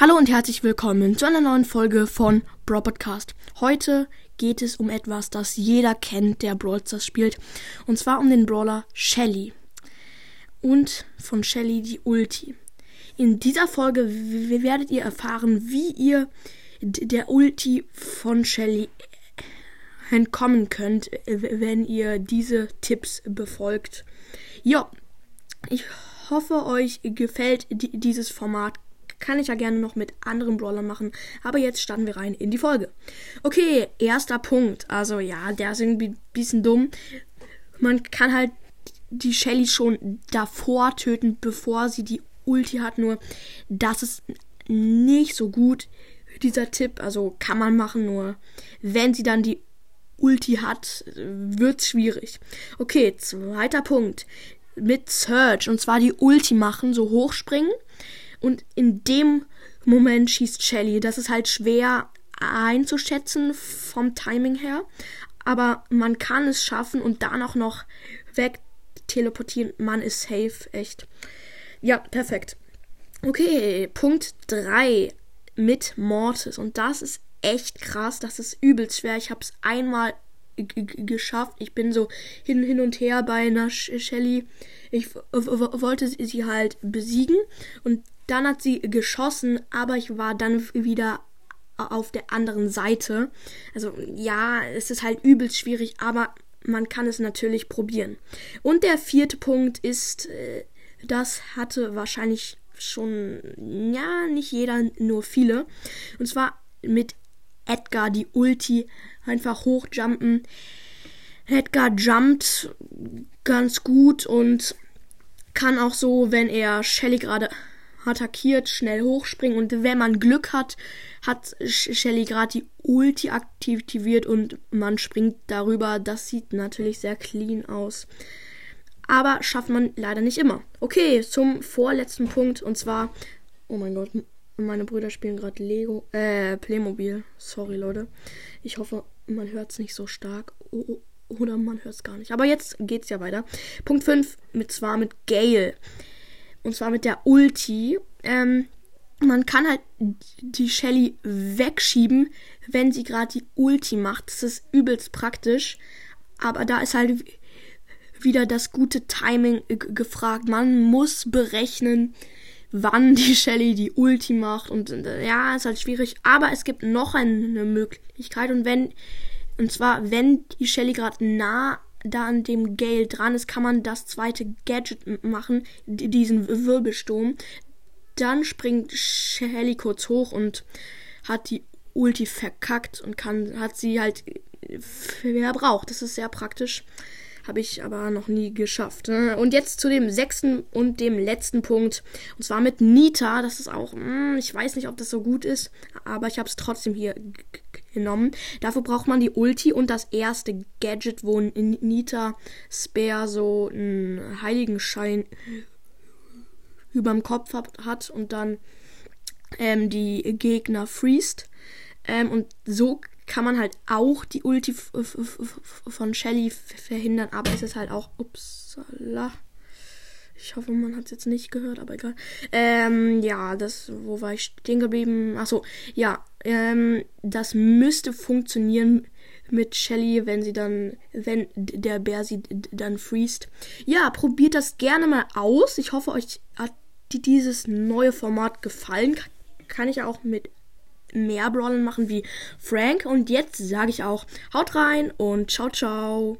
Hallo und herzlich willkommen zu einer neuen Folge von Brawl Podcast. Heute geht es um etwas, das jeder kennt, der Brawl Stars spielt. Und zwar um den Brawler Shelly. Und von Shelly die Ulti. In dieser Folge werdet ihr erfahren, wie ihr der Ulti von Shelly entkommen könnt, wenn ihr diese Tipps befolgt. Ja, ich hoffe, euch gefällt dieses Format kann ich ja gerne noch mit anderen Brawlern machen. Aber jetzt starten wir rein in die Folge. Okay, erster Punkt. Also ja, der ist irgendwie ein bisschen dumm. Man kann halt die Shelly schon davor töten, bevor sie die Ulti hat. Nur das ist nicht so gut, dieser Tipp. Also kann man machen, nur wenn sie dann die Ulti hat, wird's schwierig. Okay, zweiter Punkt. Mit Search. Und zwar die Ulti machen, so hochspringen und in dem Moment schießt Shelly. Das ist halt schwer einzuschätzen vom Timing her. Aber man kann es schaffen und dann auch noch weg teleportieren. Man ist safe, echt. Ja, perfekt. Okay, Punkt 3 mit Mortis. Und das ist echt krass. Das ist übelst schwer. Ich habe es einmal geschafft. Ich bin so hin, hin und her bei einer Shelly. Ich wollte sie halt besiegen und dann hat sie geschossen, aber ich war dann wieder auf der anderen Seite. Also ja, es ist halt übelst schwierig, aber man kann es natürlich probieren. Und der vierte Punkt ist, äh, das hatte wahrscheinlich schon, ja, nicht jeder, nur viele. Und zwar mit Edgar die Ulti einfach hochjumpen. Edgar jumpt ganz gut und kann auch so, wenn er Shelly gerade attackiert, schnell hochspringen und wenn man Glück hat, hat Shelly gerade die Ulti aktiviert und man springt darüber. Das sieht natürlich sehr clean aus. Aber schafft man leider nicht immer. Okay, zum vorletzten Punkt und zwar, oh mein Gott, meine Brüder spielen gerade Lego, äh, Playmobil. Sorry, Leute. Ich hoffe, man hört es nicht so stark. oder man hört es gar nicht. Aber jetzt geht's ja weiter. Punkt 5, mit zwar mit Gale. Und zwar mit der Ulti. Ähm, man kann halt die Shelly wegschieben, wenn sie gerade die Ulti macht. Das ist übelst praktisch. Aber da ist halt wieder das gute Timing gefragt. Man muss berechnen, wann die Shelly die Ulti macht. Und äh, ja, ist halt schwierig. Aber es gibt noch eine Möglichkeit. Und wenn, und zwar, wenn die Shelly gerade nah da an dem Gale dran ist, kann man das zweite Gadget machen, diesen Wirbelsturm. Dann springt Shelly kurz hoch und hat die Ulti verkackt und kann, hat sie halt verbraucht. Das ist sehr praktisch. Habe ich aber noch nie geschafft. Ne? Und jetzt zu dem sechsten und dem letzten Punkt. Und zwar mit Nita. Das ist auch, hm, ich weiß nicht, ob das so gut ist, aber ich habe es trotzdem hier genommen. Dafür braucht man die Ulti und das erste Gadget, wo Nita Spare so einen Heiligenschein überm Kopf hat und dann ähm, die Gegner freest. Ähm, und so kann man halt auch die Ulti von Shelly verhindern, aber es ist halt auch. Upsala. Ich hoffe, man hat es jetzt nicht gehört, aber egal. Ähm, ja, das, wo war ich stehen geblieben? Achso, ja, ähm, das müsste funktionieren mit Shelly, wenn sie dann, wenn der Bär sie dann freest. Ja, probiert das gerne mal aus. Ich hoffe, euch hat dieses neue Format gefallen. Kann ich auch mit mehr Brawlern machen wie Frank. Und jetzt sage ich auch, haut rein und ciao, ciao.